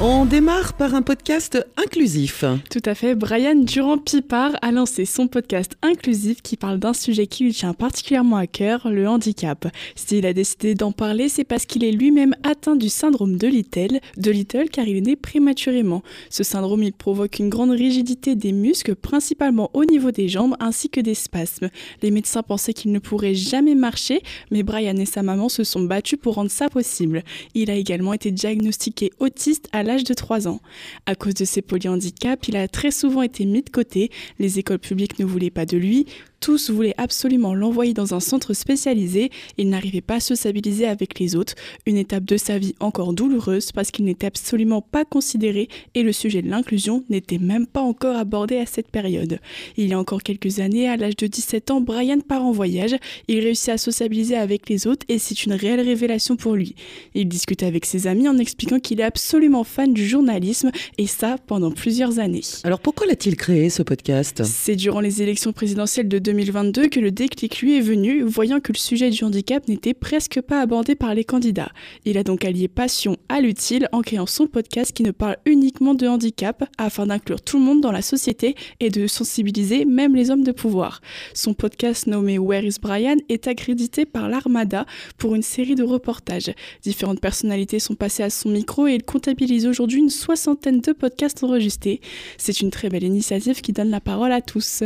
On démarre par un podcast inclusif. Tout à fait. Brian Durand-Pipard a lancé son podcast inclusif qui parle d'un sujet qui lui tient particulièrement à cœur, le handicap. S'il a décidé d'en parler, c'est parce qu'il est lui-même atteint du syndrome de Little, de Little car il est né prématurément. Ce syndrome, il provoque une grande rigidité des muscles, principalement au niveau des jambes, ainsi que des spasmes. Les médecins pensaient qu'il ne pourrait jamais marcher, mais Brian et sa maman se sont battus pour rendre ça possible. Il a également été diagnostiqué autiste à l'âge de 3 ans. À cause de ses polyhandicaps, il a très souvent été mis de côté, les écoles publiques ne voulaient pas de lui, tous voulaient absolument l'envoyer dans un centre spécialisé. Il n'arrivait pas à se stabiliser avec les autres. Une étape de sa vie encore douloureuse parce qu'il n'était absolument pas considéré et le sujet de l'inclusion n'était même pas encore abordé à cette période. Il y a encore quelques années, à l'âge de 17 ans, Brian part en voyage. Il réussit à sociabiliser avec les autres et c'est une réelle révélation pour lui. Il discute avec ses amis en expliquant qu'il est absolument fan du journalisme et ça pendant plusieurs années. Alors pourquoi l'a-t-il créé ce podcast? C'est durant les élections présidentielles de 2022 que le déclic lui est venu, voyant que le sujet du handicap n'était presque pas abordé par les candidats. Il a donc allié passion à l'utile en créant son podcast qui ne parle uniquement de handicap afin d'inclure tout le monde dans la société et de sensibiliser même les hommes de pouvoir. Son podcast nommé Where is Brian est accrédité par l'Armada pour une série de reportages. Différentes personnalités sont passées à son micro et il comptabilise aujourd'hui une soixantaine de podcasts enregistrés. C'est une très belle initiative qui donne la parole à tous.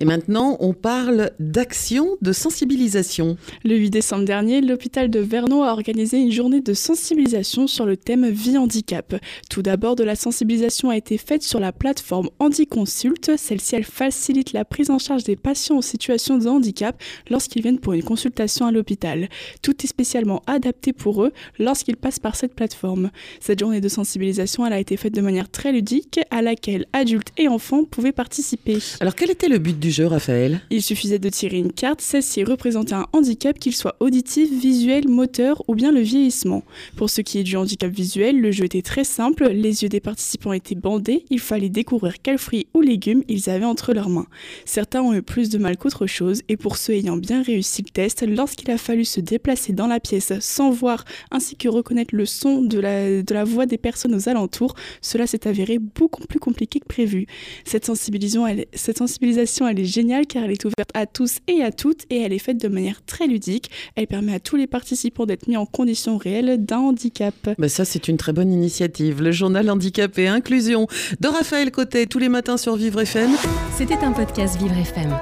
Et maintenant, on parle d'action de sensibilisation. Le 8 décembre dernier, l'hôpital de Vernon a organisé une journée de sensibilisation sur le thème vie handicap. Tout d'abord, de la sensibilisation a été faite sur la plateforme HandiConsult. Celle-ci, elle facilite la prise en charge des patients en situation de handicap lorsqu'ils viennent pour une consultation à l'hôpital. Tout est spécialement adapté pour eux lorsqu'ils passent par cette plateforme. Cette journée de sensibilisation, elle a été faite de manière très ludique à laquelle adultes et enfants pouvaient participer. Alors, quel était le but du jeu, Raphaël? Il suffisait de tirer une carte, celle-ci représentait un handicap, qu'il soit auditif, visuel, moteur ou bien le vieillissement. Pour ce qui est du handicap visuel, le jeu était très simple, les yeux des participants étaient bandés, il fallait découvrir quels fruits ou légumes ils avaient entre leurs mains. Certains ont eu plus de mal qu'autre chose, et pour ceux ayant bien réussi le test, lorsqu'il a fallu se déplacer dans la pièce sans voir ainsi que reconnaître le son de la, de la voix des personnes aux alentours, cela s'est avéré beaucoup plus compliqué que prévu. Cette sensibilisation, cette sensibilisation elle est géniale car elle est ouverte à tous et à toutes et elle est faite de manière très ludique. Elle permet à tous les participants d'être mis en condition réelle d'un handicap. Bah ça, c'est une très bonne initiative. Le journal Handicap et Inclusion de Raphaël Côté tous les matins sur Vivre FM. C'était un podcast Vivre FM.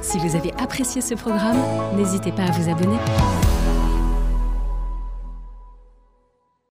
Si vous avez apprécié ce programme, n'hésitez pas à vous abonner.